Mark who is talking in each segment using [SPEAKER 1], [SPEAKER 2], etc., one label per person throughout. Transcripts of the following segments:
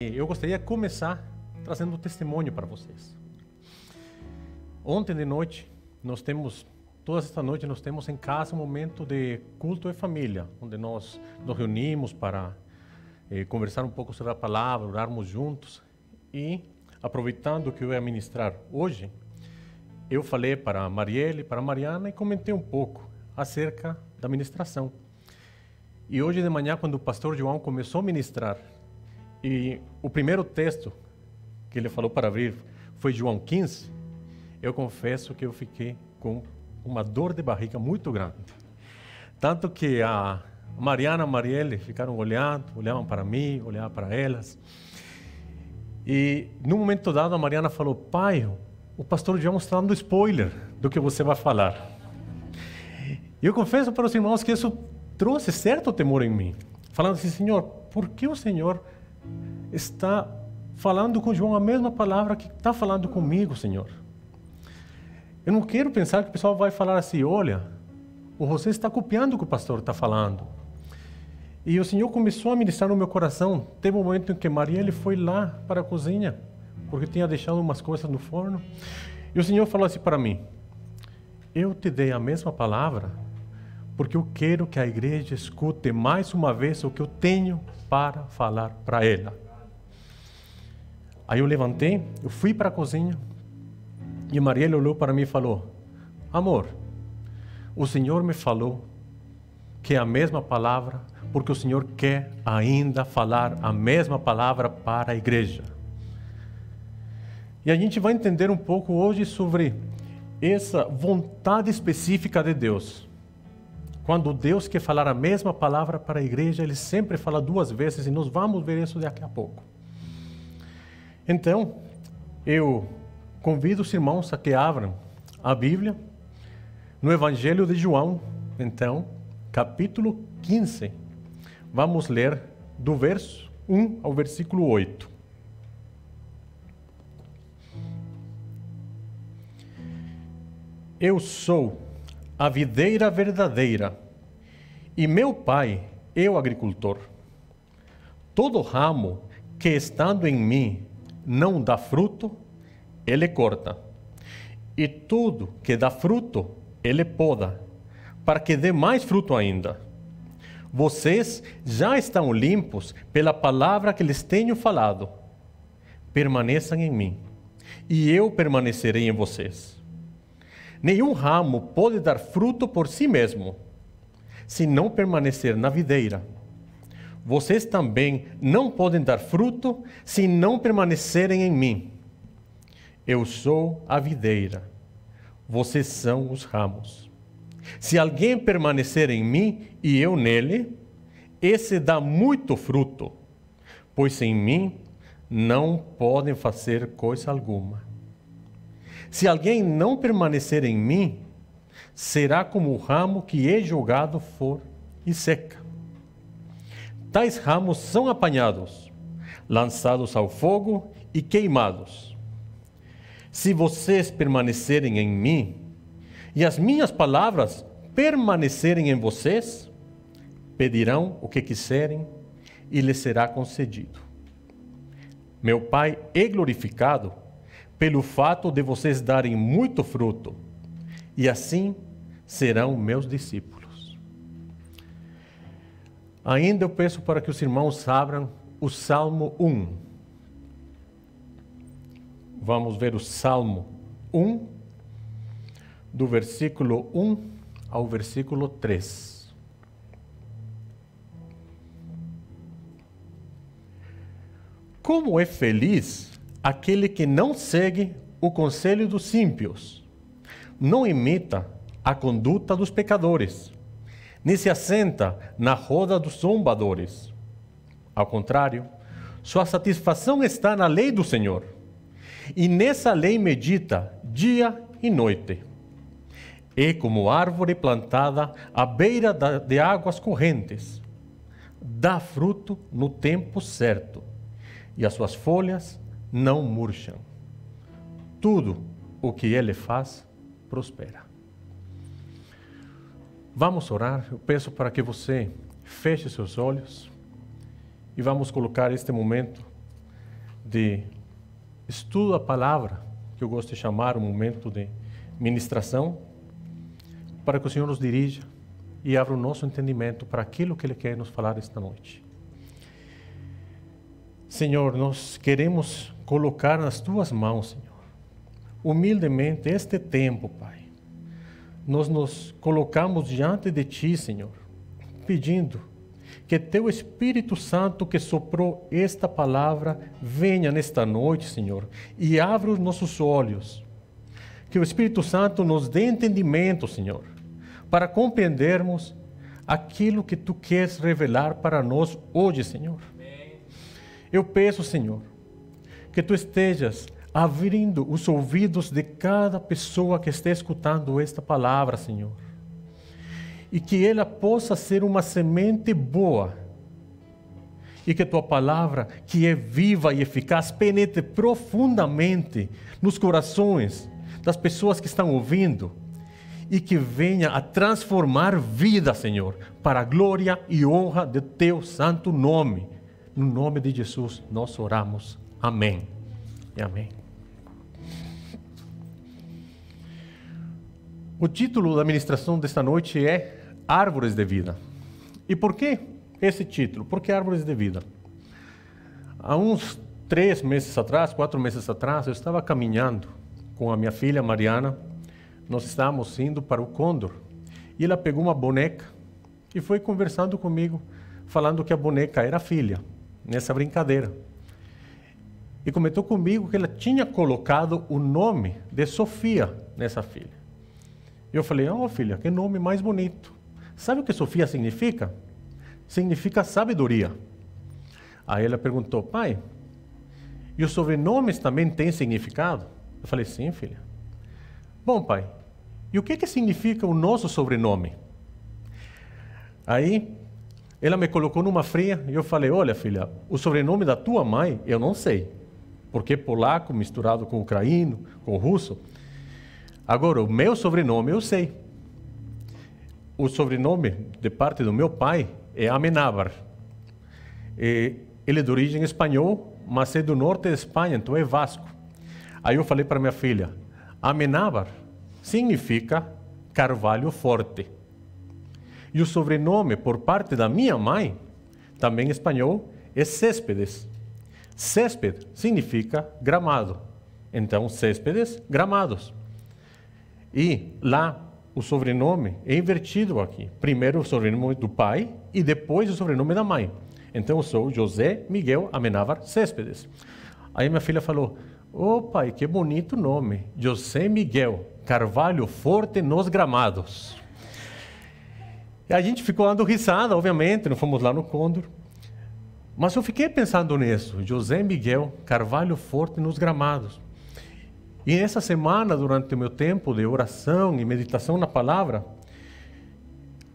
[SPEAKER 1] Eu gostaria de começar trazendo um testemunho para vocês. Ontem de noite, nós temos, toda esta noite, nós temos em casa um momento de culto de família, onde nós nos reunimos para eh, conversar um pouco sobre a palavra, orarmos juntos. E, aproveitando que eu ia ministrar hoje, eu falei para a Marielle, para a Mariana e comentei um pouco acerca da ministração. E hoje de manhã, quando o pastor João começou a ministrar, e o primeiro texto que ele falou para abrir foi João 15. Eu confesso que eu fiquei com uma dor de barriga muito grande. Tanto que a Mariana e a Marielle ficaram olhando, olhavam para mim, olhavam para elas. E no momento dado a Mariana falou: Pai, o pastor João está dando spoiler do que você vai falar. E eu confesso para os irmãos que isso trouxe certo temor em mim. Falando assim: Senhor, por que o Senhor está falando com João a mesma palavra que está falando comigo, Senhor. Eu não quero pensar que o pessoal vai falar assim: olha, o você está copiando o que o pastor está falando. E o Senhor começou a ministrar no meu coração. Teve um momento em que Maria ele foi lá para a cozinha, porque tinha deixado umas coisas no forno. E o Senhor falou assim para mim: Eu te dei a mesma palavra, porque eu quero que a igreja escute mais uma vez o que eu tenho para falar para ela. Aí eu levantei, eu fui para a cozinha e Marielle olhou para mim e falou: Amor, o Senhor me falou que é a mesma palavra, porque o Senhor quer ainda falar a mesma palavra para a igreja. E a gente vai entender um pouco hoje sobre essa vontade específica de Deus. Quando Deus quer falar a mesma palavra para a igreja, ele sempre fala duas vezes e nós vamos ver isso daqui a pouco. Então, eu convido os irmãos a que abram a Bíblia no Evangelho de João, então, capítulo 15. Vamos ler do verso 1 ao versículo 8. Eu sou a videira verdadeira e meu pai é o agricultor. Todo ramo que estando em mim não dá fruto, ele corta. E tudo que dá fruto, ele poda, para que dê mais fruto ainda. Vocês já estão limpos pela palavra que lhes tenho falado. Permaneçam em mim, e eu permanecerei em vocês. Nenhum ramo pode dar fruto por si mesmo, se não permanecer na videira vocês também não podem dar fruto se não permanecerem em mim. Eu sou a videira, vocês são os ramos. Se alguém permanecer em mim e eu nele, esse dá muito fruto, pois sem mim não podem fazer coisa alguma. Se alguém não permanecer em mim, será como o ramo que é jogado for e seca tais ramos são apanhados, lançados ao fogo e queimados. Se vocês permanecerem em mim e as minhas palavras permanecerem em vocês, pedirão o que quiserem e lhes será concedido. Meu Pai é glorificado pelo fato de vocês darem muito fruto, e assim serão meus discípulos. Ainda eu peço para que os irmãos abram o Salmo 1. Vamos ver o Salmo 1, do versículo 1 ao versículo 3. Como é feliz aquele que não segue o conselho dos ímpios, não imita a conduta dos pecadores nem se assenta na roda dos zombadores. Ao contrário, sua satisfação está na lei do Senhor, e nessa lei medita dia e noite. É como árvore plantada à beira de águas correntes. Dá fruto no tempo certo, e as suas folhas não murcham. Tudo o que ele faz prospera. Vamos orar. Eu peço para que você feche seus olhos e vamos colocar este momento de estudo da palavra, que eu gosto de chamar um momento de ministração, para que o Senhor nos dirija e abra o nosso entendimento para aquilo que Ele quer nos falar esta noite. Senhor, nós queremos colocar nas tuas mãos, Senhor, humildemente este tempo, Pai. Nós nos colocamos diante de Ti, Senhor, pedindo que Teu Espírito Santo que soprou esta palavra venha nesta noite, Senhor, e abra os nossos olhos. Que o Espírito Santo nos dê entendimento, Senhor, para compreendermos aquilo que Tu queres revelar para nós hoje, Senhor. Eu peço, Senhor, que tu estejas abrindo os ouvidos de cada pessoa que está escutando esta palavra, Senhor. E que ela possa ser uma semente boa. E que tua palavra, que é viva e eficaz, penetre profundamente nos corações das pessoas que estão ouvindo e que venha a transformar vida, Senhor, para a glória e honra de teu santo nome. No nome de Jesus nós oramos. Amém. Amém. O título da ministração desta noite é Árvores de Vida. E por que esse título? Por que Árvores de Vida? Há uns três meses atrás, quatro meses atrás, eu estava caminhando com a minha filha Mariana. Nós estávamos indo para o Condor. E ela pegou uma boneca e foi conversando comigo, falando que a boneca era filha nessa brincadeira. E comentou comigo que ela tinha colocado o nome de Sofia nessa filha. Eu falei: Oh, filha, que nome mais bonito. Sabe o que Sofia significa? Significa sabedoria. Aí ela perguntou: Pai, e os sobrenomes também têm significado? Eu falei: Sim, filha. Bom, pai, e o que, que significa o nosso sobrenome? Aí ela me colocou numa fria e eu falei: Olha, filha, o sobrenome da tua mãe eu não sei, porque polaco misturado com ucraíno, com russo. Agora, o meu sobrenome eu sei. O sobrenome de parte do meu pai é Amenábar. Ele é de origem espanhol, mas é do norte de Espanha, então é Vasco. Aí eu falei para minha filha: Amenábar significa carvalho forte. E o sobrenome por parte da minha mãe, também espanhol, é Céspedes. Césped significa gramado. Então, Céspedes, gramados. E lá o sobrenome é invertido aqui. Primeiro o sobrenome do pai e depois o sobrenome da mãe. Então eu sou José Miguel Amenávar Céspedes. Aí minha filha falou: Ô oh, pai, que bonito nome. José Miguel Carvalho Forte nos Gramados. E a gente ficou dando risada, obviamente, não fomos lá no Condor. Mas eu fiquei pensando nisso, José Miguel Carvalho Forte nos gramados. E essa semana, durante o meu tempo de oração e meditação na palavra,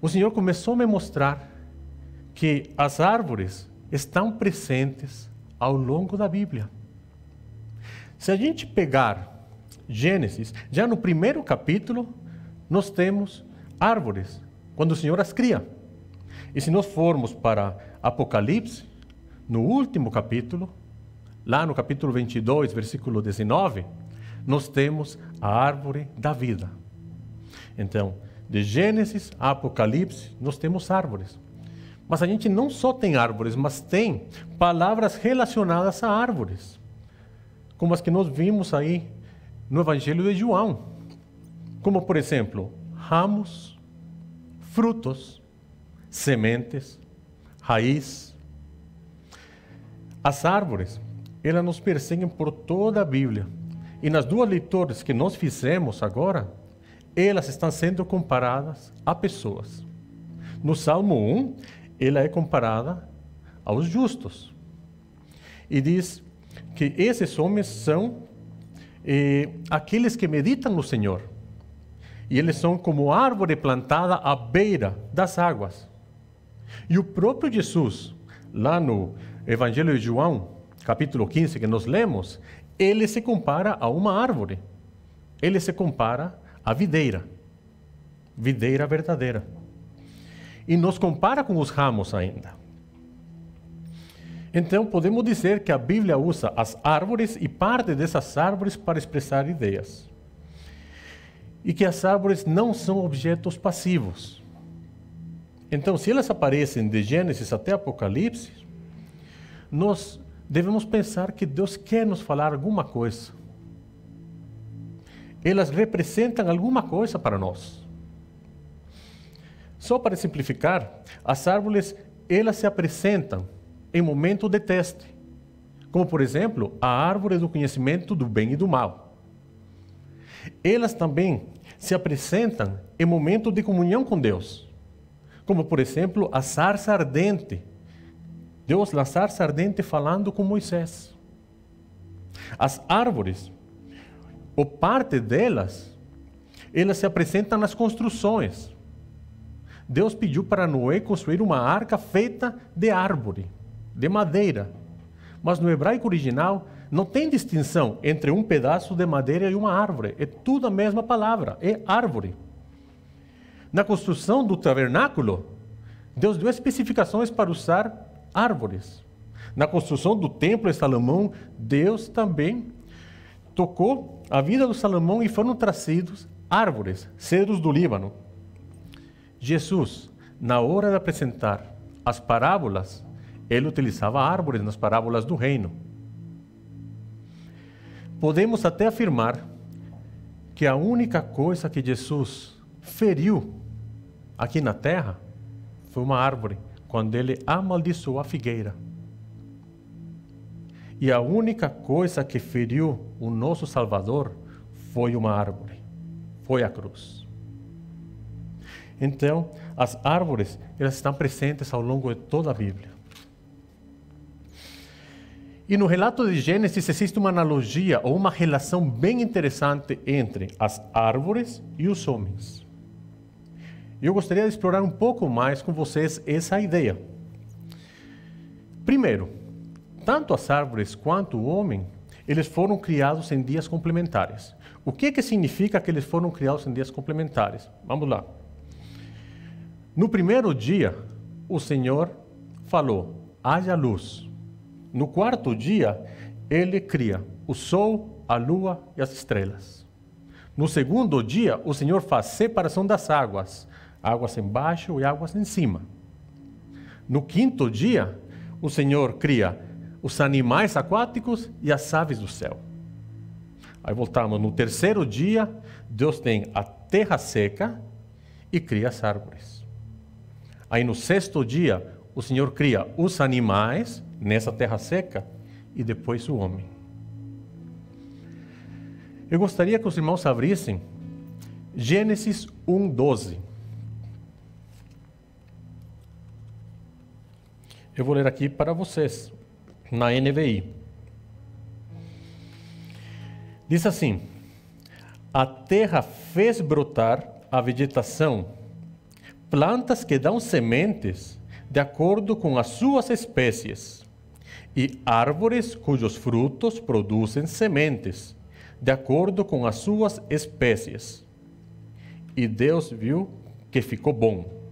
[SPEAKER 1] o Senhor começou a me mostrar que as árvores estão presentes ao longo da Bíblia. Se a gente pegar Gênesis, já no primeiro capítulo, nós temos árvores quando o Senhor as cria. E se nós formos para Apocalipse, no último capítulo, lá no capítulo 22, versículo 19, nós temos a árvore da vida. Então, de Gênesis a Apocalipse, nós temos árvores. Mas a gente não só tem árvores, mas tem palavras relacionadas a árvores, como as que nós vimos aí no Evangelho de João. Como, por exemplo, ramos, frutos, sementes, raiz. As árvores, elas nos perseguem por toda a Bíblia. E nas duas leituras que nós fizemos agora, elas estão sendo comparadas a pessoas. No Salmo 1, ela é comparada aos justos. E diz que esses homens são eh, aqueles que meditam no Senhor e eles são como árvore plantada à beira das águas. E o próprio Jesus, lá no Evangelho de João, capítulo 15, que nós lemos, ele se compara a uma árvore. Ele se compara à videira. Videira verdadeira. E nos compara com os ramos ainda. Então, podemos dizer que a Bíblia usa as árvores e parte dessas árvores para expressar ideias. E que as árvores não são objetos passivos. Então, se elas aparecem de Gênesis até Apocalipse, nós devemos pensar que Deus quer nos falar alguma coisa. Elas representam alguma coisa para nós. Só para simplificar, as árvores elas se apresentam em momento de teste, como por exemplo a árvore do conhecimento do bem e do mal. Elas também se apresentam em momento de comunhão com Deus, como por exemplo a sarça ardente. Deus na sarça ardente falando com Moisés. As árvores, ou parte delas, elas se apresentam nas construções. Deus pediu para Noé construir uma arca feita de árvore, de madeira. Mas no hebraico original não tem distinção entre um pedaço de madeira e uma árvore. É tudo a mesma palavra, é árvore. Na construção do tabernáculo, Deus deu especificações para usar árvores. Na construção do templo de Salomão, Deus também tocou a vida do Salomão e foram trazidos árvores, cedros do Líbano. Jesus, na hora de apresentar as parábolas, ele utilizava árvores nas parábolas do reino. Podemos até afirmar que a única coisa que Jesus feriu aqui na terra foi uma árvore, quando ele amaldiçoou a figueira. E a única coisa que feriu o nosso Salvador foi uma árvore, foi a cruz. Então, as árvores, elas estão presentes ao longo de toda a Bíblia. E no relato de Gênesis existe uma analogia ou uma relação bem interessante entre as árvores e os homens. Eu gostaria de explorar um pouco mais com vocês essa ideia. Primeiro, tanto as árvores quanto o homem, eles foram criados em dias complementares. O que, que significa que eles foram criados em dias complementares? Vamos lá. No primeiro dia, o Senhor falou: haja luz. No quarto dia, ele cria o sol, a lua e as estrelas. No segundo dia, o Senhor faz separação das águas, águas embaixo e águas em cima. No quinto dia, o Senhor cria os animais aquáticos e as aves do céu. Aí voltamos. No terceiro dia, Deus tem a terra seca e cria as árvores. Aí no sexto dia, o Senhor cria os animais nessa terra seca e depois o homem. Eu gostaria que os irmãos abrissem Gênesis 1:12. Eu vou ler aqui para vocês, na NVI. Diz assim: A terra fez brotar a vegetação plantas que dão sementes de acordo com as suas espécies, e árvores cujos frutos produzem sementes de acordo com as suas espécies. E Deus viu que ficou bom.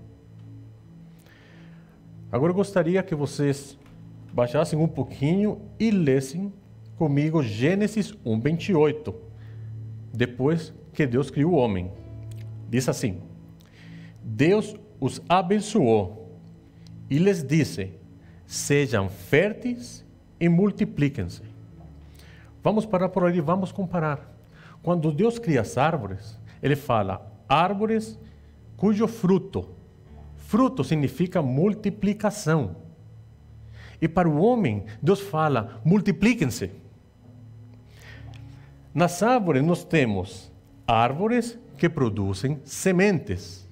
[SPEAKER 1] Agora eu gostaria que vocês baixassem um pouquinho e lessem comigo Gênesis 1:28. Depois que Deus criou o homem. Diz assim: Deus os abençoou e lhes disse: Sejam férteis e multipliquem-se. Vamos parar por ali, vamos comparar. Quando Deus cria as árvores, ele fala árvores cujo fruto, fruto significa multiplicação. E para o homem, Deus fala multipliquem-se. Nas árvores nós temos árvores que produzem sementes.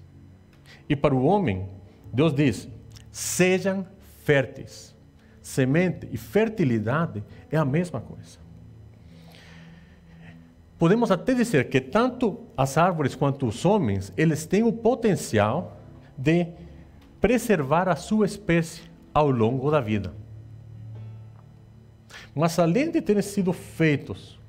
[SPEAKER 1] E para o homem, Deus diz: sejam férteis. Semente e fertilidade é a mesma coisa. Podemos até dizer que tanto as árvores quanto os homens, eles têm o potencial de preservar a sua espécie ao longo da vida. Mas além de terem sido feitos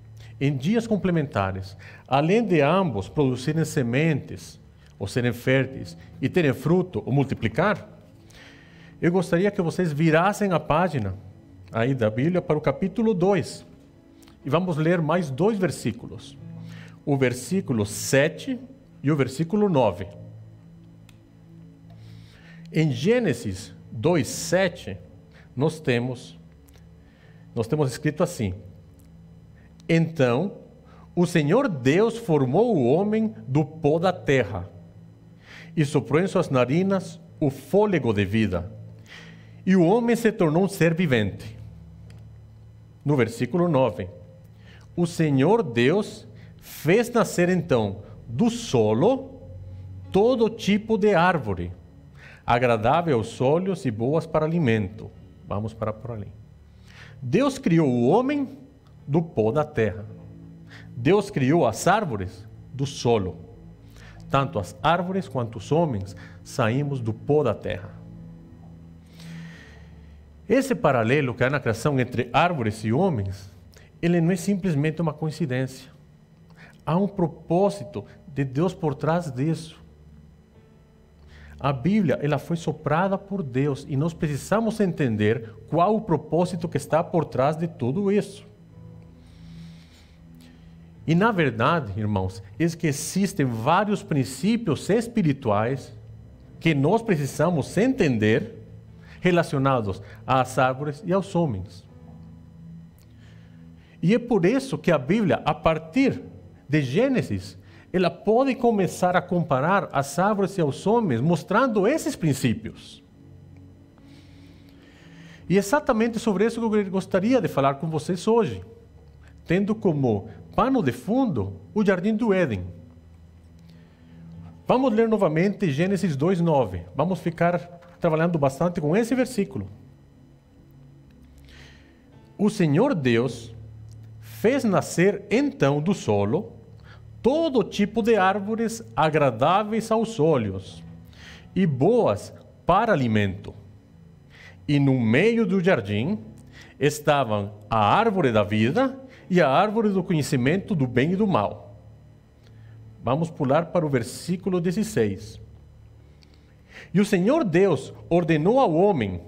[SPEAKER 1] em dias complementares, além de ambos produzirem sementes ou serem férteis e terem fruto ou multiplicar, eu gostaria que vocês virassem a página aí da Bíblia para o capítulo 2. E vamos ler mais dois versículos. O versículo 7 e o versículo 9. Em Gênesis 2:7 nós temos nós temos escrito assim: Então o Senhor Deus formou o homem do pó da terra e soprou em suas narinas o fôlego de vida. E o homem se tornou um ser vivente. No versículo 9: O Senhor Deus fez nascer então do solo todo tipo de árvore, agradável aos olhos e boas para alimento. Vamos para por ali. Deus criou o homem do pó da terra. Deus criou as árvores do solo. Tanto as árvores quanto os homens saímos do pó da terra. Esse paralelo que há na criação entre árvores e homens, ele não é simplesmente uma coincidência. Há um propósito de Deus por trás disso. A Bíblia, ela foi soprada por Deus e nós precisamos entender qual o propósito que está por trás de tudo isso. E na verdade, irmãos, é que existem vários princípios espirituais que nós precisamos entender relacionados às árvores e aos homens. E é por isso que a Bíblia, a partir de Gênesis, ela pode começar a comparar as árvores e os homens, mostrando esses princípios. E exatamente sobre isso que eu gostaria de falar com vocês hoje, tendo como pano de fundo o jardim do Éden. Vamos ler novamente Gênesis 2:9. Vamos ficar trabalhando bastante com esse versículo. O Senhor Deus fez nascer então do solo todo tipo de árvores agradáveis aos olhos e boas para alimento. E no meio do jardim estavam a árvore da vida e a árvore do conhecimento do bem e do mal. Vamos pular para o versículo 16. E o Senhor Deus ordenou ao homem: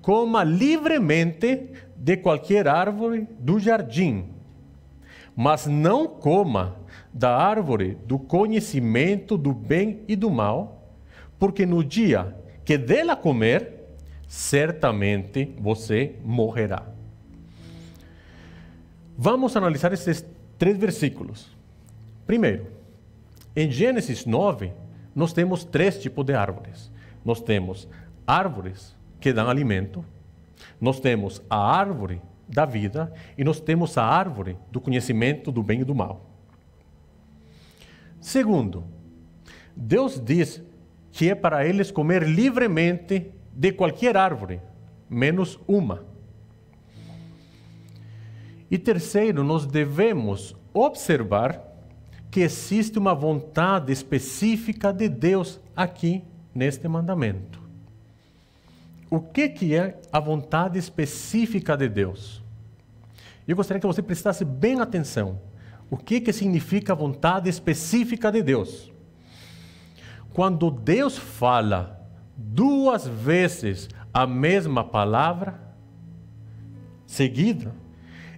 [SPEAKER 1] coma livremente de qualquer árvore do jardim, mas não coma da árvore do conhecimento do bem e do mal, porque no dia que dela comer, certamente você morrerá. Vamos analisar esses três versículos. Primeiro, em Gênesis 9, nós temos três tipos de árvores. Nós temos árvores que dão alimento, nós temos a árvore da vida e nós temos a árvore do conhecimento do bem e do mal. Segundo, Deus diz que é para eles comer livremente de qualquer árvore, menos uma. E terceiro, nós devemos observar que existe uma vontade específica de Deus aqui neste mandamento. O que, que é a vontade específica de Deus? Eu gostaria que você prestasse bem atenção. O que, que significa a vontade específica de Deus? Quando Deus fala duas vezes a mesma palavra, seguida,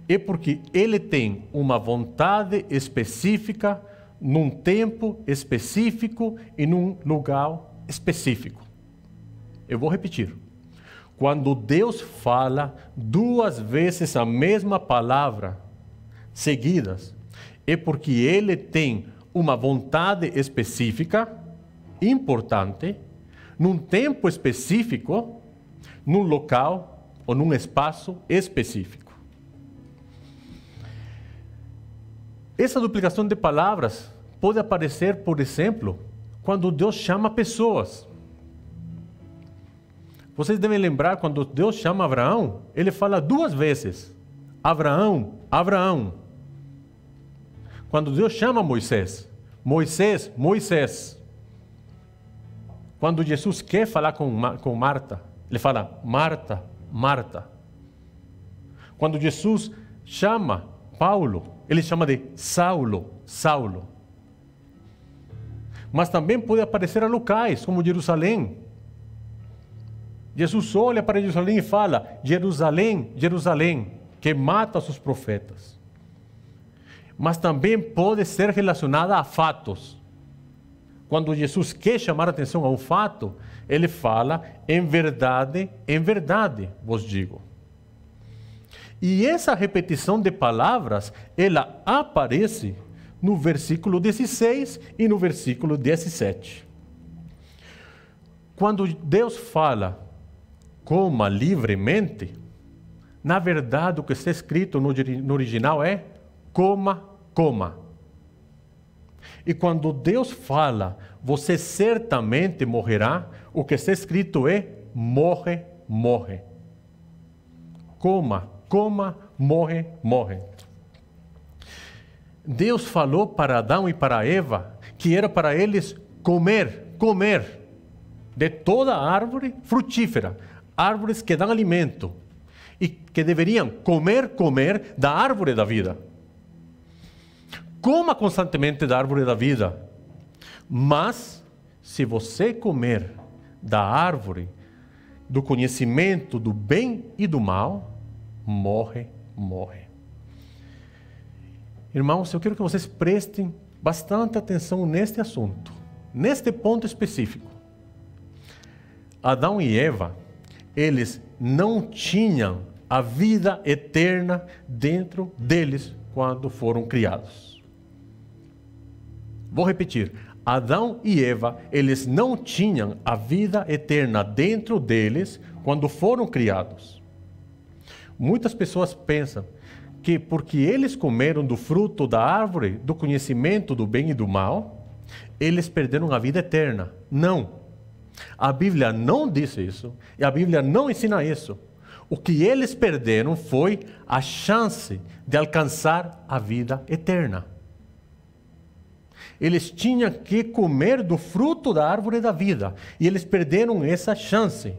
[SPEAKER 1] é porque Ele tem uma vontade específica, num tempo específico e num lugar específico. Eu vou repetir. Quando Deus fala duas vezes a mesma palavra seguidas, é porque ele tem uma vontade específica, importante, num tempo específico, num local ou num espaço específico. Essa duplicação de palavras pode aparecer, por exemplo, quando Deus chama pessoas. Vocês devem lembrar quando Deus chama Abraão, ele fala duas vezes: Abraão, Abraão. Quando Deus chama Moisés, Moisés, Moisés. Quando Jesus quer falar com, com Marta, ele fala Marta, Marta. Quando Jesus chama Paulo, ele chama de Saulo, Saulo. Mas também pode aparecer a locais, como Jerusalém. Jesus olha para Jerusalém e fala: Jerusalém, Jerusalém, que mata os seus profetas. Mas também pode ser relacionada a fatos. Quando Jesus quer chamar a atenção a um fato, ele fala: em verdade, em verdade vos digo. E essa repetição de palavras, ela aparece no versículo 16 e no versículo 17. Quando Deus fala coma livremente, na verdade o que está escrito no, original é coma, coma. E quando Deus fala, você certamente morrerá, o que está escrito é morre, morre. Coma, coma, morre, morre. Deus falou para Adão e para Eva que era para eles comer, comer de toda árvore frutífera, árvores que dão alimento e que deveriam comer, comer da árvore da vida. Coma constantemente da árvore da vida, mas se você comer da árvore do conhecimento do bem e do mal, morre, morre. Irmãos, eu quero que vocês prestem bastante atenção neste assunto, neste ponto específico. Adão e Eva eles não tinham a vida eterna dentro deles quando foram criados. Vou repetir. Adão e Eva, eles não tinham a vida eterna dentro deles quando foram criados. Muitas pessoas pensam que porque eles comeram do fruto da árvore do conhecimento do bem e do mal, eles perderam a vida eterna. Não. A Bíblia não diz isso e a Bíblia não ensina isso. O que eles perderam foi a chance de alcançar a vida eterna. Eles tinham que comer do fruto da árvore da vida e eles perderam essa chance.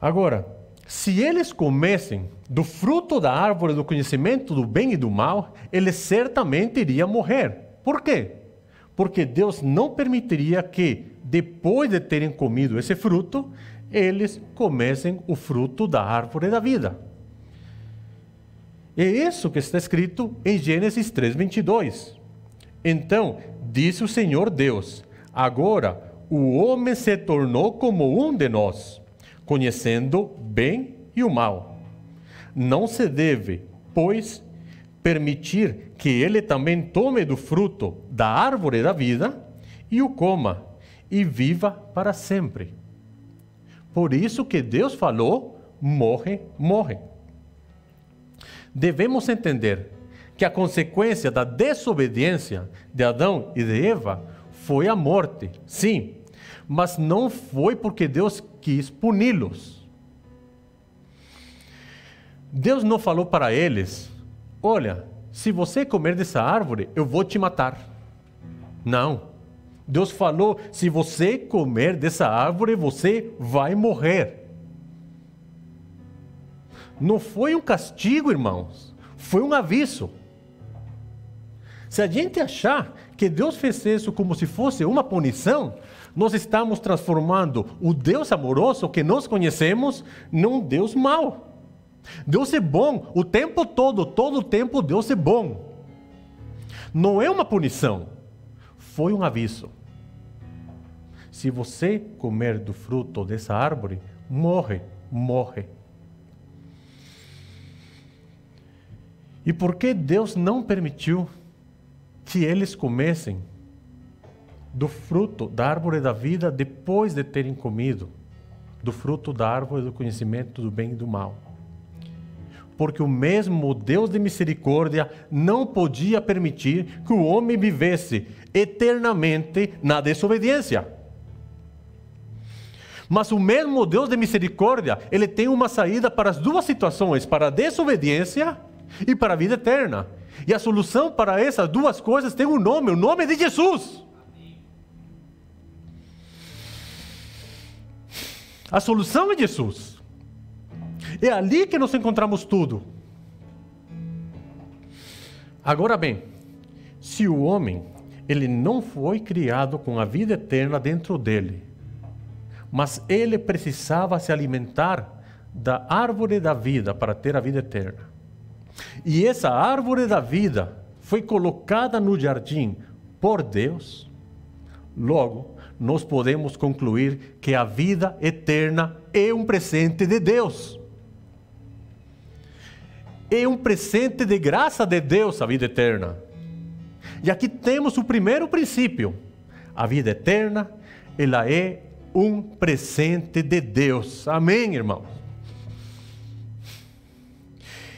[SPEAKER 1] Agora, se eles comessem do fruto da árvore do conhecimento do bem e do mal, eles certamente iriam morrer. Por quê? porque Deus não permitiria que, depois de terem comido esse fruto, eles comessem o fruto da árvore da vida. É isso que está escrito em Gênesis 3:22. Então, disse o Senhor Deus: Agora o homem se tornou como um de nós, conhecendo bem e o mal. Não se deve, pois, permitir que ele também tome do fruto da árvore da vida e o coma e viva para sempre. Por isso que Deus falou: morre, morre. Devemos entender que a consequência da desobediência de Adão e de Eva foi a morte, sim, mas não foi porque Deus quis puni-los. Deus não falou para eles Olha, se você comer dessa árvore, eu vou te matar. Não. Deus falou: se você comer dessa árvore, você vai morrer. Não foi um castigo, irmãos, foi um aviso. Se a gente achar que Deus fez isso como se fosse uma punição, nós estamos transformando o Deus amoroso que nós conhecemos num Deus mau. Deus é bom o tempo todo, todo o tempo Deus é bom. Não é uma punição, foi um aviso. Se você comer do fruto dessa árvore, morre, morre. E por que Deus não permitiu que eles comessem do fruto da árvore da vida depois de terem comido do fruto da árvore do conhecimento do bem e do mal? porque o mesmo Deus de misericórdia não podia permitir que o homem vivesse eternamente na desobediência. Mas o mesmo Deus de misericórdia, ele tem uma saída para as duas situações, para a desobediência e para a vida eterna. E a solução para essas duas coisas tem um nome, o nome de Jesus. A solução é Jesus. É ali que nós encontramos tudo. Agora bem, se o homem ele não foi criado com a vida eterna dentro dele, mas ele precisava se alimentar da árvore da vida para ter a vida eterna. E essa árvore da vida foi colocada no jardim por Deus. Logo, nós podemos concluir que a vida eterna é um presente de Deus. É um presente de graça de Deus a vida eterna. E aqui temos o primeiro princípio. A vida eterna, ela é um presente de Deus. Amém, irmãos?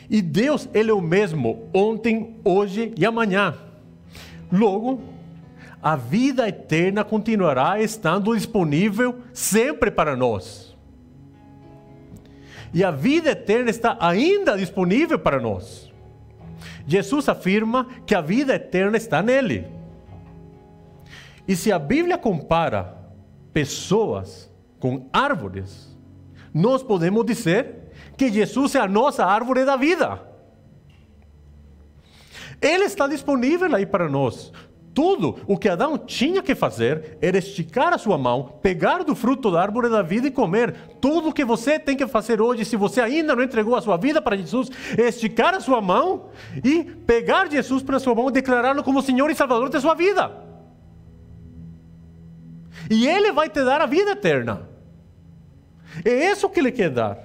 [SPEAKER 1] E Deus, Ele é o mesmo ontem, hoje e amanhã. Logo, a vida eterna continuará estando disponível sempre para nós. E a vida eterna está ainda disponível para nós. Jesus afirma que a vida eterna está nele. E se a Bíblia compara pessoas com árvores, nós podemos dizer que Jesus é a nossa árvore da vida. Ele está disponível aí para nós. Tudo o que Adão tinha que fazer era esticar a sua mão, pegar do fruto da árvore da vida e comer. Tudo o que você tem que fazer hoje, se você ainda não entregou a sua vida para Jesus, é esticar a sua mão e pegar Jesus para a sua mão e declará-lo como Senhor e Salvador da sua vida. E Ele vai te dar a vida eterna. É isso que Ele quer dar.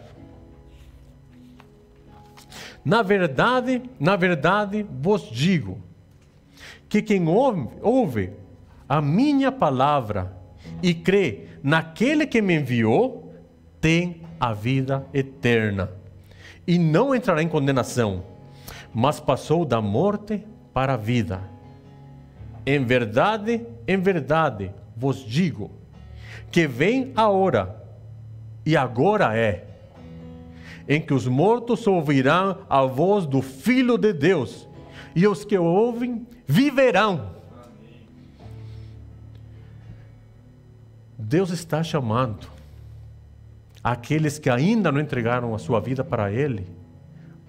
[SPEAKER 1] Na verdade, na verdade vos digo que quem ouve, ouve a minha palavra e crê naquele que me enviou, tem a vida eterna e não entrará em condenação, mas passou da morte para a vida. Em verdade, em verdade vos digo que vem a hora, e agora é, em que os mortos ouvirão a voz do Filho de Deus, e os que ouvem viverão. Deus está chamando aqueles que ainda não entregaram a sua vida para Ele,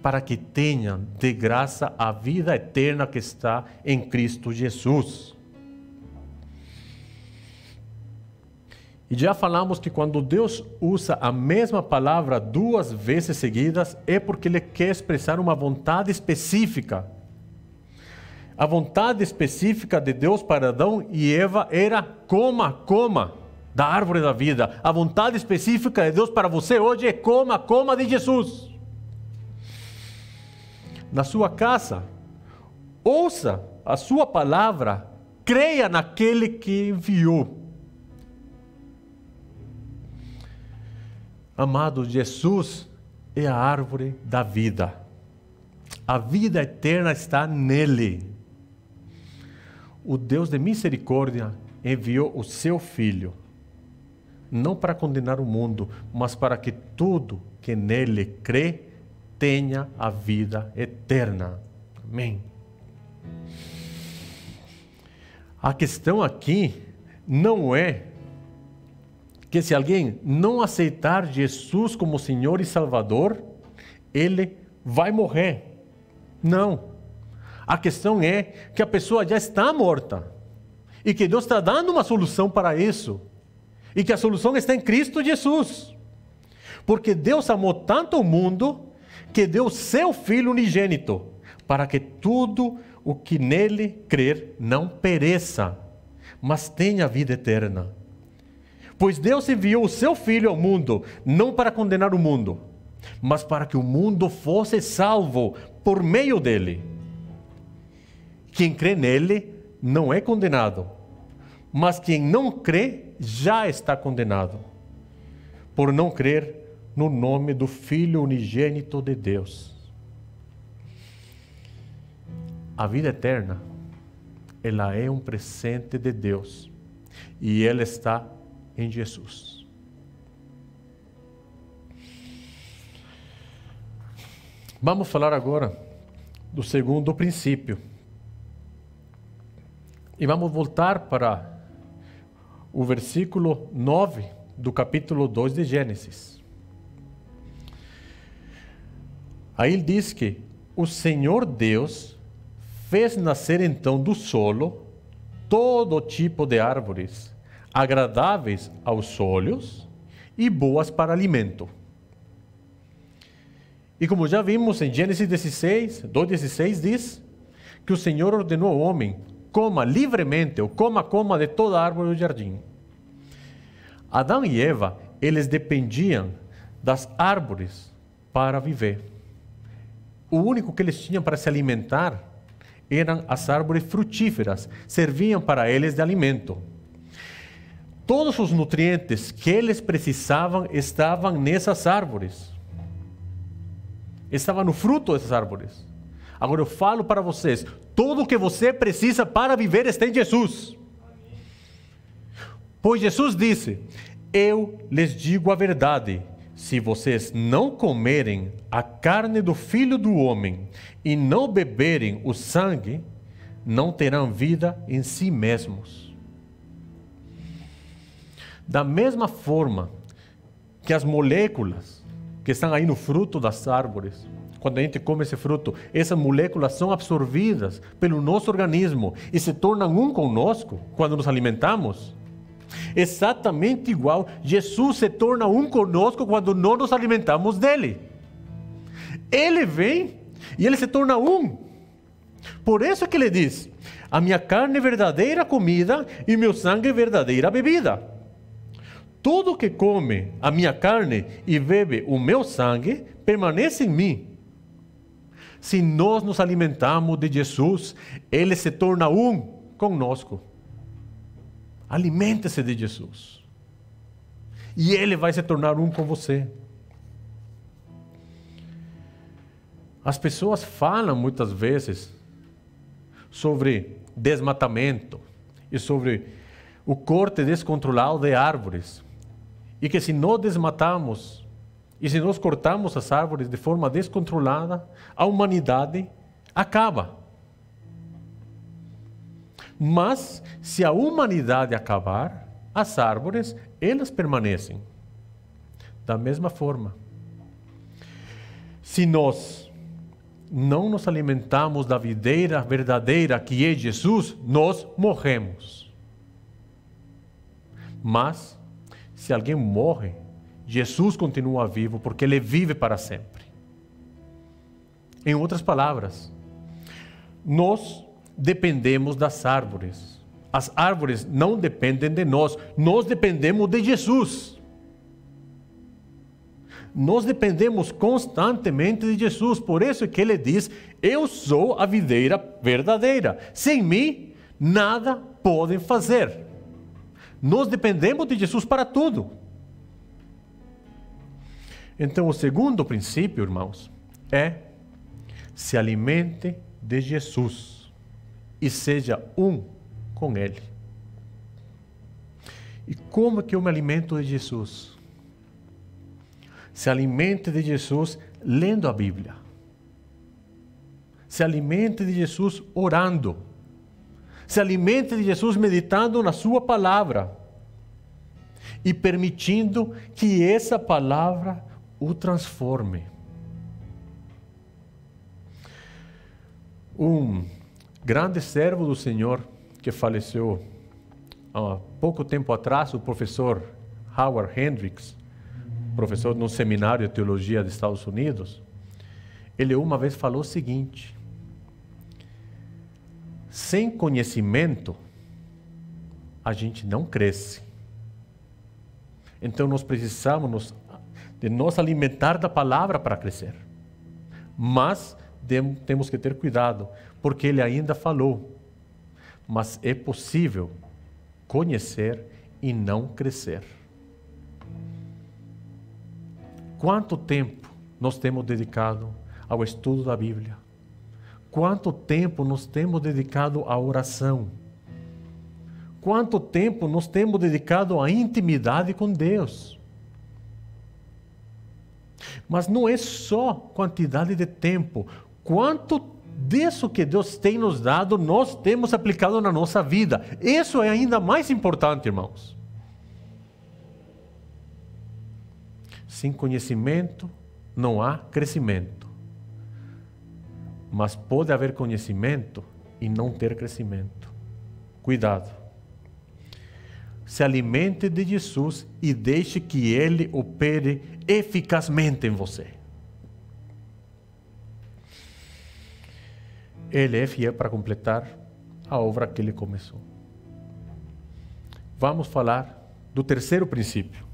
[SPEAKER 1] para que tenham de graça a vida eterna que está em Cristo Jesus. E já falamos que quando Deus usa a mesma palavra duas vezes seguidas, é porque Ele quer expressar uma vontade específica. A vontade específica de Deus para Adão e Eva era coma, coma da árvore da vida. A vontade específica de Deus para você hoje é coma, coma de Jesus. Na sua casa, ouça a sua palavra, creia naquele que enviou. Amado, Jesus é a árvore da vida. A vida eterna está nele. O Deus de misericórdia enviou o seu Filho, não para condenar o mundo, mas para que tudo que nele crê tenha a vida eterna. Amém. A questão aqui não é que se alguém não aceitar Jesus como Senhor e Salvador, ele vai morrer. Não. A questão é que a pessoa já está morta e que Deus está dando uma solução para isso e que a solução está em Cristo Jesus. Porque Deus amou tanto o mundo que deu seu Filho unigênito para que tudo o que nele crer não pereça, mas tenha vida eterna. Pois Deus enviou o seu Filho ao mundo, não para condenar o mundo, mas para que o mundo fosse salvo por meio dele. Quem crê nele não é condenado, mas quem não crê já está condenado, por não crer no nome do Filho unigênito de Deus. A vida eterna, ela é um presente de Deus e ela está em Jesus. Vamos falar agora do segundo princípio. E vamos voltar para o versículo 9 do capítulo 2 de Gênesis. Aí ele diz que o Senhor Deus fez nascer então do solo todo tipo de árvores agradáveis aos olhos e boas para alimento. E como já vimos em Gênesis 16, 2,16 diz que o Senhor ordenou ao homem: coma livremente, ou coma, coma de toda árvore do jardim. Adão e Eva, eles dependiam das árvores para viver. O único que eles tinham para se alimentar eram as árvores frutíferas, serviam para eles de alimento. Todos os nutrientes que eles precisavam estavam nessas árvores. Estavam no fruto dessas árvores. Agora eu falo para vocês: tudo o que você precisa para viver está em Jesus. Pois Jesus disse: Eu lhes digo a verdade. Se vocês não comerem a carne do filho do homem e não beberem o sangue, não terão vida em si mesmos. Da mesma forma que as moléculas que estão aí no fruto das árvores, quando a gente come esse fruto, essas moléculas são absorvidas pelo nosso organismo e se tornam um conosco quando nos alimentamos. Exatamente igual, Jesus se torna um conosco quando não nos alimentamos dele. Ele vem e ele se torna um. Por isso que ele diz: A minha carne é verdadeira comida e meu sangue é verdadeira bebida. Todo que come a minha carne e bebe o meu sangue permanece em mim. Se nós nos alimentamos de Jesus, ele se torna um conosco. Alimente-se de Jesus. E ele vai se tornar um com você. As pessoas falam muitas vezes sobre desmatamento e sobre o corte descontrolado de árvores. E que se nós desmatamos e se nós cortamos as árvores de forma descontrolada, a humanidade acaba. Mas se a humanidade acabar, as árvores, elas permanecem. Da mesma forma. Se nós não nos alimentamos da videira verdadeira que é Jesus, nós morremos. Mas, se alguém morre, Jesus continua vivo porque ele vive para sempre. Em outras palavras, nós dependemos das árvores. As árvores não dependem de nós, nós dependemos de Jesus. Nós dependemos constantemente de Jesus, por isso que ele diz: Eu sou a videira verdadeira. Sem mim, nada podem fazer. Nós dependemos de Jesus para tudo. Então, o segundo princípio, irmãos, é se alimente de Jesus e seja um com Ele. E como que eu me alimento de Jesus? Se alimente de Jesus lendo a Bíblia. Se alimente de Jesus orando. Se alimente de Jesus meditando na Sua palavra. E permitindo que essa palavra o transforme. Um grande servo do Senhor que faleceu há pouco tempo atrás, o professor Howard Hendricks, professor no seminário de teologia dos Estados Unidos, ele uma vez falou o seguinte: sem conhecimento, a gente não cresce. Então nós precisamos de nos alimentar da palavra para crescer. Mas temos que ter cuidado, porque ele ainda falou. Mas é possível conhecer e não crescer. Quanto tempo nós temos dedicado ao estudo da Bíblia? Quanto tempo nós temos dedicado à oração? Quanto tempo nós temos dedicado à intimidade com Deus? Mas não é só quantidade de tempo. Quanto disso que Deus tem nos dado, nós temos aplicado na nossa vida. Isso é ainda mais importante, irmãos. Sem conhecimento não há crescimento. Mas pode haver conhecimento e não ter crescimento. Cuidado. se alimente de Jesus e deixe que Ele opere eficazmente em você. Ele é fiel para completar a obra que ele começou. Vamos falar do terceiro princípio.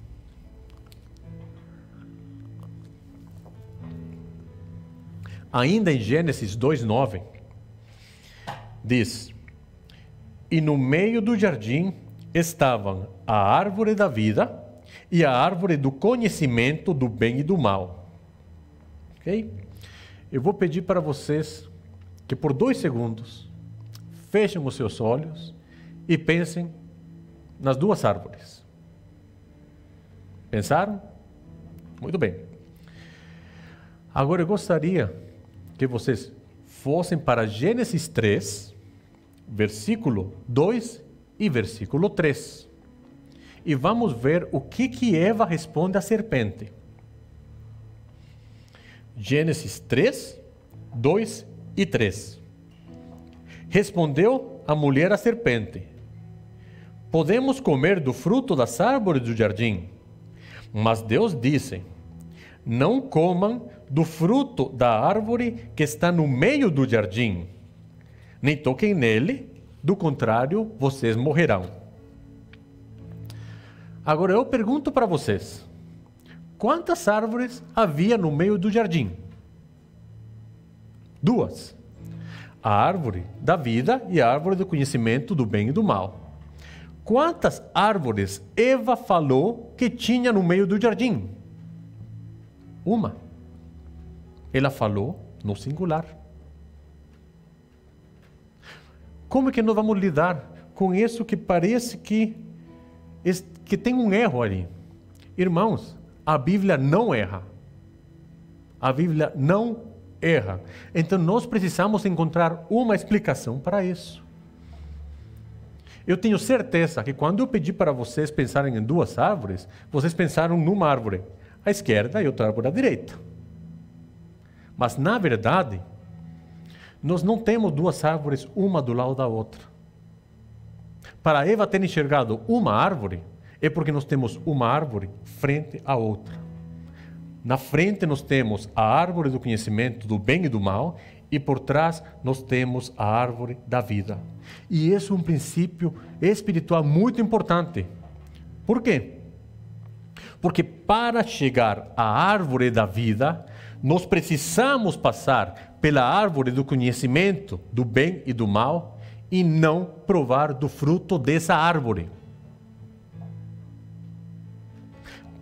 [SPEAKER 1] Ainda em Gênesis 2:9 diz: E no meio do jardim estavam a árvore da vida e a árvore do conhecimento do bem e do mal. Ok? Eu vou pedir para vocês que por dois segundos fechem os seus olhos e pensem nas duas árvores. Pensaram? Muito bem. Agora eu gostaria que vocês fossem para Gênesis 3, versículo 2 e versículo 3. E vamos ver o que, que Eva responde à serpente. Gênesis 3, 2 e 3. Respondeu a mulher à serpente: Podemos comer do fruto das árvores do jardim. Mas Deus disse: Não comam do fruto da árvore que está no meio do jardim, nem toquem nele, do contrário, vocês morrerão. Agora eu pergunto para vocês: quantas árvores havia no meio do jardim? Duas. A árvore da vida e a árvore do conhecimento do bem e do mal. Quantas árvores Eva falou que tinha no meio do jardim? Uma. Ela falou no singular. Como é que nós vamos lidar com isso que parece que, que tem um erro ali? Irmãos, a Bíblia não erra. A Bíblia não erra. Então nós precisamos encontrar uma explicação para isso. Eu tenho certeza que quando eu pedi para vocês pensarem em duas árvores, vocês pensaram numa árvore à esquerda e outra árvore à direita. Mas na verdade, nós não temos duas árvores, uma do lado da outra. Para Eva ter enxergado uma árvore, é porque nós temos uma árvore frente à outra. Na frente nós temos a árvore do conhecimento do bem e do mal, e por trás nós temos a árvore da vida. E esse é um princípio espiritual muito importante. Por quê? Porque para chegar à árvore da vida, nós precisamos passar pela árvore do conhecimento do bem e do mal e não provar do fruto dessa árvore.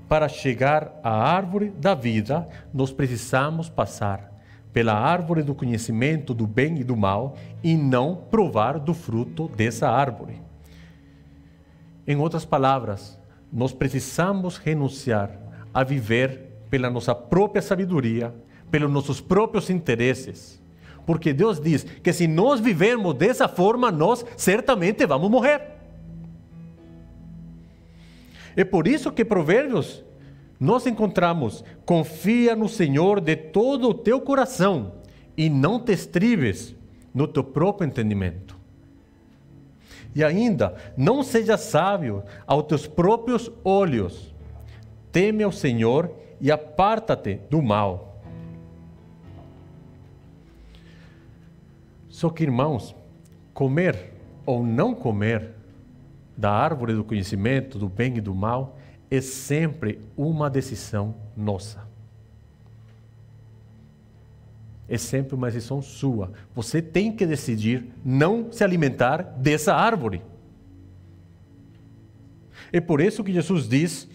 [SPEAKER 1] Para chegar à árvore da vida, nós precisamos passar pela árvore do conhecimento do bem e do mal e não provar do fruto dessa árvore. Em outras palavras, nós precisamos renunciar a viver pela nossa própria sabedoria pelos nossos próprios interesses. Porque Deus diz que se nós vivermos dessa forma, nós certamente vamos morrer. É por isso que Provérbios nós encontramos: confia no Senhor de todo o teu coração e não te estribes no teu próprio entendimento. E ainda, não seja sábio aos teus próprios olhos. Teme ao Senhor e aparta-te do mal. Só que, irmãos, comer ou não comer da árvore do conhecimento do bem e do mal é sempre uma decisão nossa. É sempre uma decisão sua. Você tem que decidir não se alimentar dessa árvore. É por isso que Jesus diz: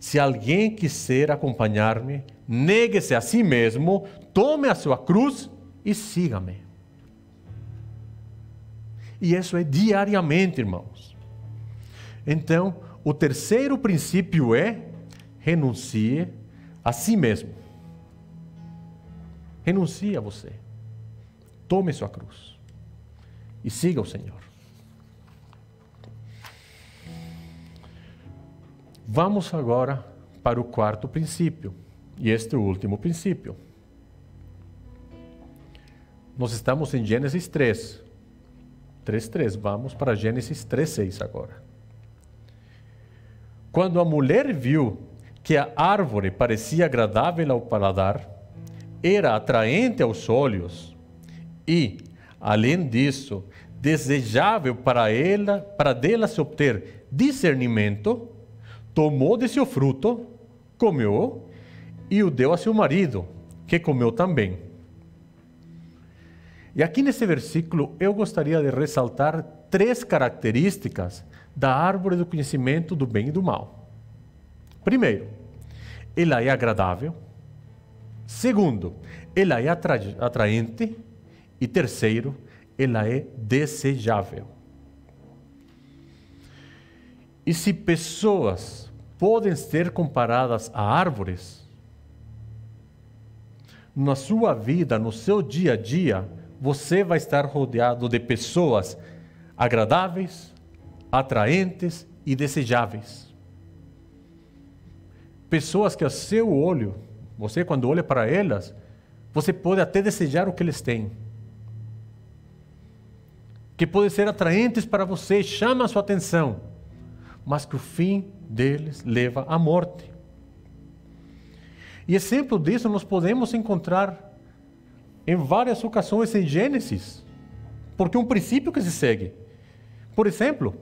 [SPEAKER 1] se alguém quiser acompanhar-me, negue-se a si mesmo, tome a sua cruz e siga-me. E isso é diariamente, irmãos. Então, o terceiro princípio é renuncie a si mesmo. Renuncie a você. Tome sua cruz e siga o Senhor. Vamos agora para o quarto princípio, e este é o último princípio. Nós estamos em Gênesis 3, 3.3. Vamos para Gênesis 3.6 agora. Quando a mulher viu que a árvore parecia agradável ao paladar, era atraente aos olhos e, além disso, desejável para ela, para dela se obter discernimento, tomou de seu fruto, comeu e o deu a seu marido, que comeu também. E aqui nesse versículo eu gostaria de ressaltar três características da árvore do conhecimento do bem e do mal. Primeiro, ela é agradável. Segundo, ela é atra atraente. E terceiro, ela é desejável. E se pessoas podem ser comparadas a árvores, na sua vida, no seu dia a dia, você vai estar rodeado de pessoas agradáveis, atraentes e desejáveis. Pessoas que a seu olho, você quando olha para elas, você pode até desejar o que eles têm. Que podem ser atraentes para você, chama a sua atenção, mas que o fim deles leva à morte. E exemplo disso nós podemos encontrar em várias ocasiões em Gênesis, porque é um princípio que se segue. Por exemplo,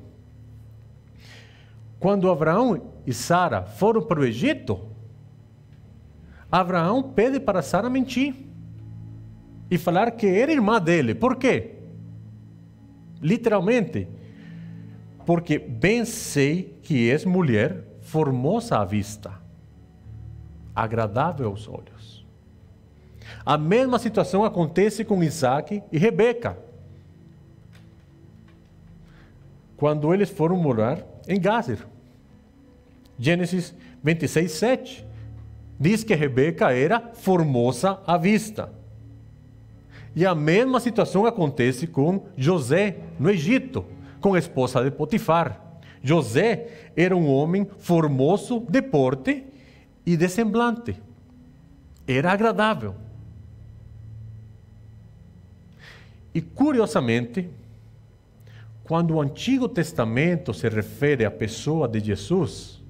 [SPEAKER 1] quando Abraão e Sara foram para o Egito, Abraão pede para Sara mentir e falar que era irmã dele. Por quê? Literalmente, porque bem sei que és mulher formosa à vista, agradável aos olhos. A mesma situação acontece com Isaac e Rebeca. Quando eles foram morar em Gázer. Gênesis 26, 7. Diz que Rebeca era formosa à vista. E a mesma situação acontece com José no Egito, com a esposa de Potifar. José era um homem formoso de porte e de semblante. Era agradável. E curiosamente, quando o Antigo Testamento se refere à pessoa de Jesus,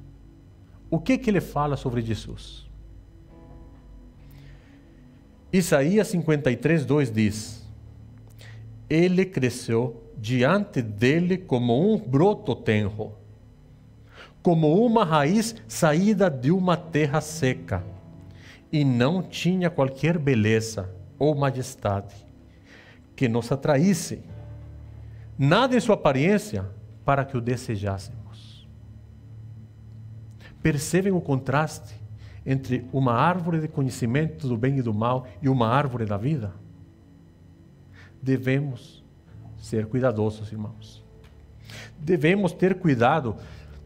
[SPEAKER 1] o que, que ele fala sobre Jesus? Isaías 53, 2 diz: Ele cresceu diante dele como um broto tenro, como uma raiz saída de uma terra seca, e não tinha qualquer beleza ou majestade que nos atraísse, nada em sua aparência para que o desejássemos. Percebem o contraste entre uma árvore de conhecimento do bem e do mal e uma árvore da vida? Devemos ser cuidadosos, irmãos. Devemos ter cuidado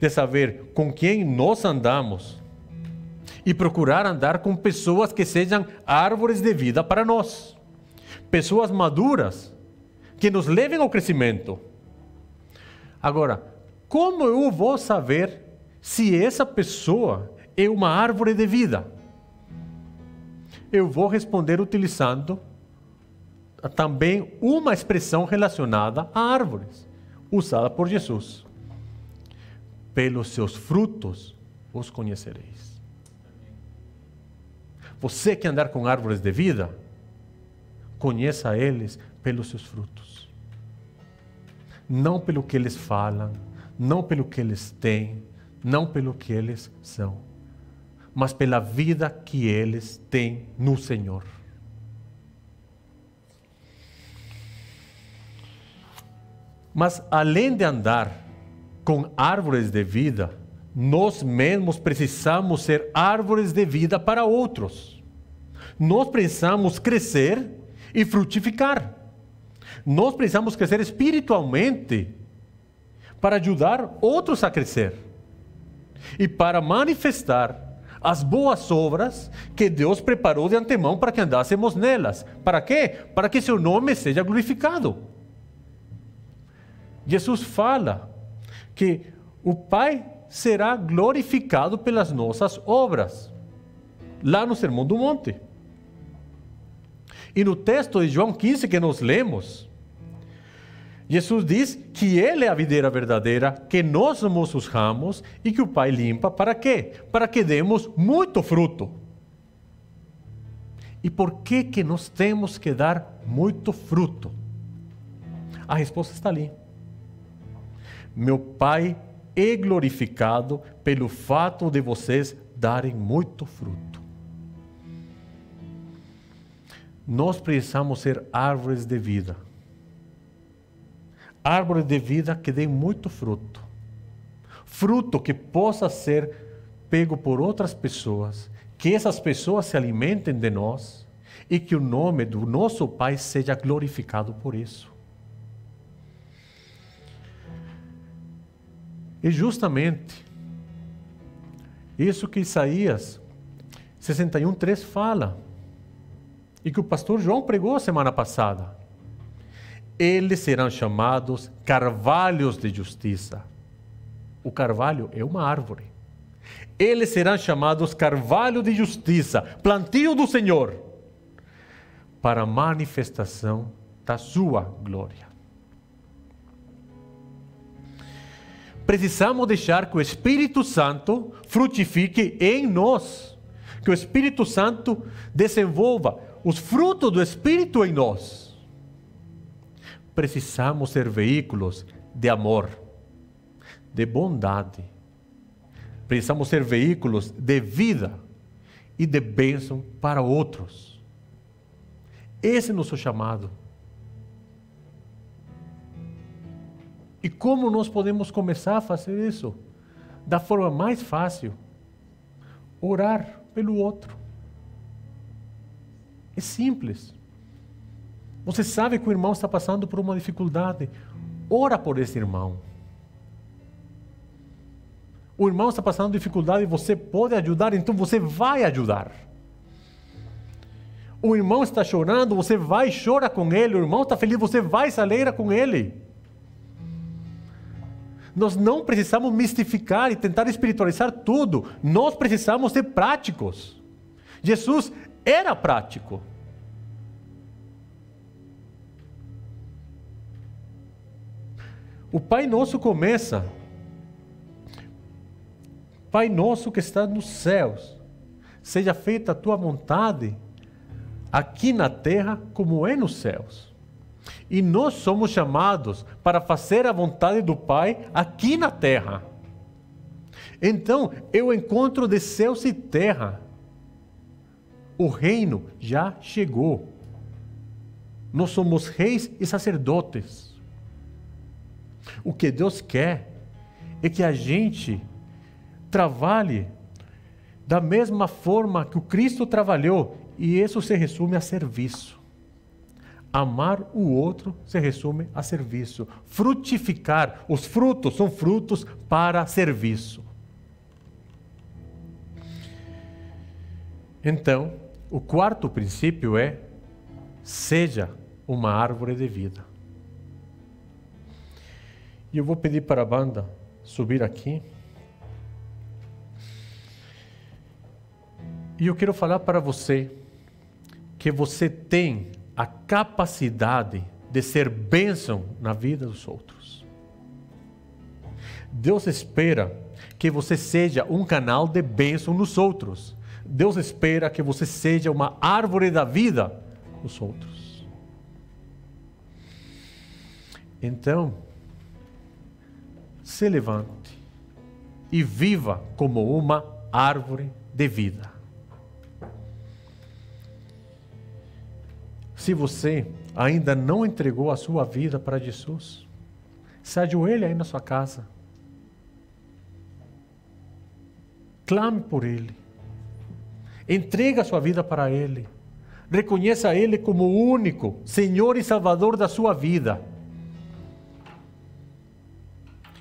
[SPEAKER 1] de saber com quem nós andamos e procurar andar com pessoas que sejam árvores de vida para nós. Pessoas maduras que nos levem ao crescimento. Agora, como eu vou saber se essa pessoa é uma árvore de vida? Eu vou responder utilizando também uma expressão relacionada a árvores, usada por Jesus. Pelos seus frutos os conhecereis. Você que andar com árvores de vida, conheça eles pelos seus frutos. Não pelo que eles falam, não pelo que eles têm, não pelo que eles são, mas pela vida que eles têm no Senhor. Mas além de andar com árvores de vida, nós mesmos precisamos ser árvores de vida para outros. Nós precisamos crescer e frutificar. Nós precisamos crescer espiritualmente para ajudar outros a crescer e para manifestar as boas obras que Deus preparou de antemão para que andássemos nelas. Para quê? Para que seu nome seja glorificado. Jesus fala que o Pai será glorificado pelas nossas obras, lá no Sermão do Monte. E no texto de João 15 que nós lemos, Jesus diz que Ele é a videira verdadeira, que nós somos os ramos e que o Pai limpa para quê? Para que demos muito fruto. E por que que nós temos que dar muito fruto? A resposta está ali. Meu Pai é glorificado pelo fato de vocês darem muito fruto. Nós precisamos ser árvores de vida. Árvores de vida que dêem muito fruto. Fruto que possa ser pego por outras pessoas, que essas pessoas se alimentem de nós e que o nome do nosso Pai seja glorificado por isso. E justamente isso que Isaías 61:3 fala e que o pastor João pregou semana passada. Eles serão chamados carvalhos de justiça. O carvalho é uma árvore. Eles serão chamados carvalho de justiça, plantio do Senhor, para manifestação da sua glória. Precisamos deixar que o Espírito Santo frutifique em nós, que o Espírito Santo desenvolva os frutos do Espírito em nós. Precisamos ser veículos de amor, de bondade. Precisamos ser veículos de vida e de bênção para outros. Esse é nosso chamado. E como nós podemos começar a fazer isso? Da forma mais fácil: orar pelo outro. É simples. Você sabe que o irmão está passando por uma dificuldade. Ora por esse irmão. O irmão está passando dificuldade e você pode ajudar, então você vai ajudar. O irmão está chorando, você vai chora com ele. O irmão está feliz, você vai se alegra com ele. Nós não precisamos mistificar e tentar espiritualizar tudo. Nós precisamos ser práticos. Jesus era prático. O Pai Nosso começa. Pai Nosso que está nos céus, seja feita a tua vontade, aqui na terra como é nos céus. E nós somos chamados para fazer a vontade do Pai aqui na terra. Então, o encontro de céus e terra. O reino já chegou. Nós somos reis e sacerdotes. O que Deus quer é que a gente trabalhe da mesma forma que o Cristo trabalhou, e isso se resume a serviço. Amar o outro se resume a serviço. Frutificar, os frutos são frutos para serviço. Então, o quarto princípio é: seja uma árvore de vida. E eu vou pedir para a banda subir aqui. E eu quero falar para você que você tem a capacidade de ser bênção na vida dos outros. Deus espera que você seja um canal de bênção nos outros. Deus espera que você seja uma árvore da vida nos outros. Então, se levante e viva como uma árvore de vida. Se você ainda não entregou a sua vida para Jesus, se ajoelhe aí na sua casa. Clame por Ele. Entrega a sua vida para Ele. Reconheça Ele como o único Senhor e Salvador da sua vida.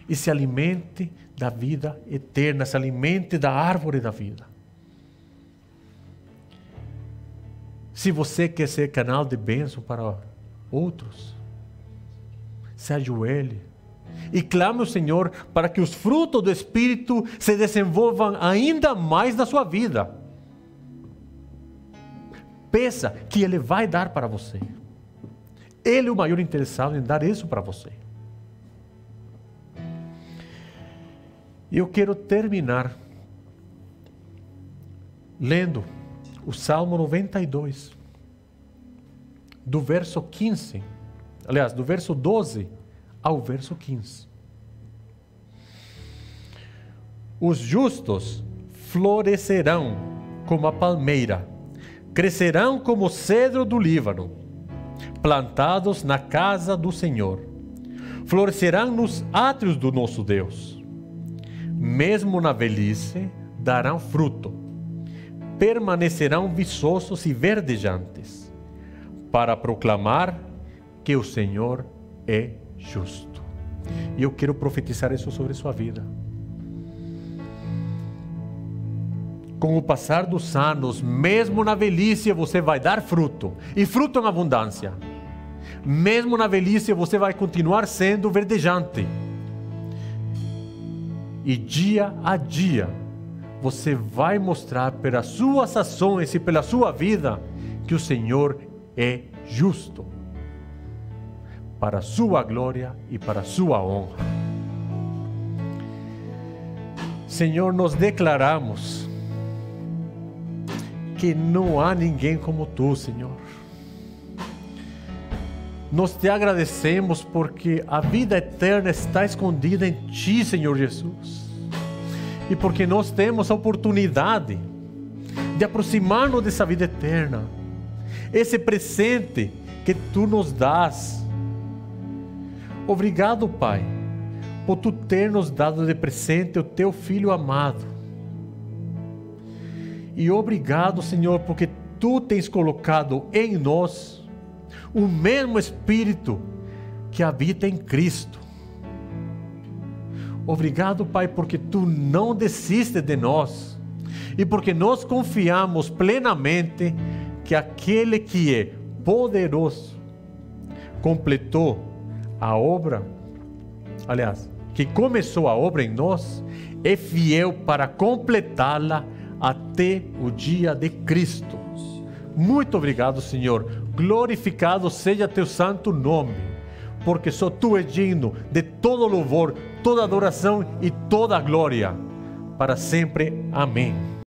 [SPEAKER 1] E se alimente da vida eterna, se alimente da árvore da vida. Se você quer ser canal de bênção para outros, se ajoelhe e clame ao Senhor para que os frutos do Espírito se desenvolvam ainda mais na sua vida peça que Ele vai dar para você. Ele é o maior interessado em dar isso para você. E eu quero terminar lendo o Salmo 92, do verso 15, aliás, do verso 12 ao verso 15. Os justos florescerão como a palmeira, crescerão como o cedro do Líbano, plantados na casa do Senhor. Florescerão nos átrios do nosso Deus. Mesmo na velhice, darão fruto. Permanecerão viçosos e verdejantes, para proclamar que o Senhor é justo. E eu quero profetizar isso sobre sua vida. com o passar dos anos, mesmo na velhice, você vai dar fruto, e fruto em abundância. Mesmo na velhice, você vai continuar sendo verdejante. E dia a dia, você vai mostrar pelas suas ações e pela sua vida que o Senhor é justo, para a sua glória e para a sua honra. Senhor, nós declaramos que não há ninguém como tu, Senhor. Nós te agradecemos porque a vida eterna está escondida em ti, Senhor Jesus. E porque nós temos a oportunidade de aproximar-nos dessa vida eterna. Esse presente que tu nos dás. Obrigado, Pai, por tu ter nos dado de presente o teu filho amado e obrigado, Senhor, porque tu tens colocado em nós o mesmo Espírito que habita em Cristo. Obrigado, Pai, porque tu não desistes de nós e porque nós confiamos plenamente que aquele que é poderoso completou a obra, aliás, que começou a obra em nós, é fiel para completá-la até o dia de Cristo. Muito obrigado, Senhor. Glorificado seja teu santo nome, porque só tu és digno de todo louvor, toda adoração e toda glória. Para sempre. Amém.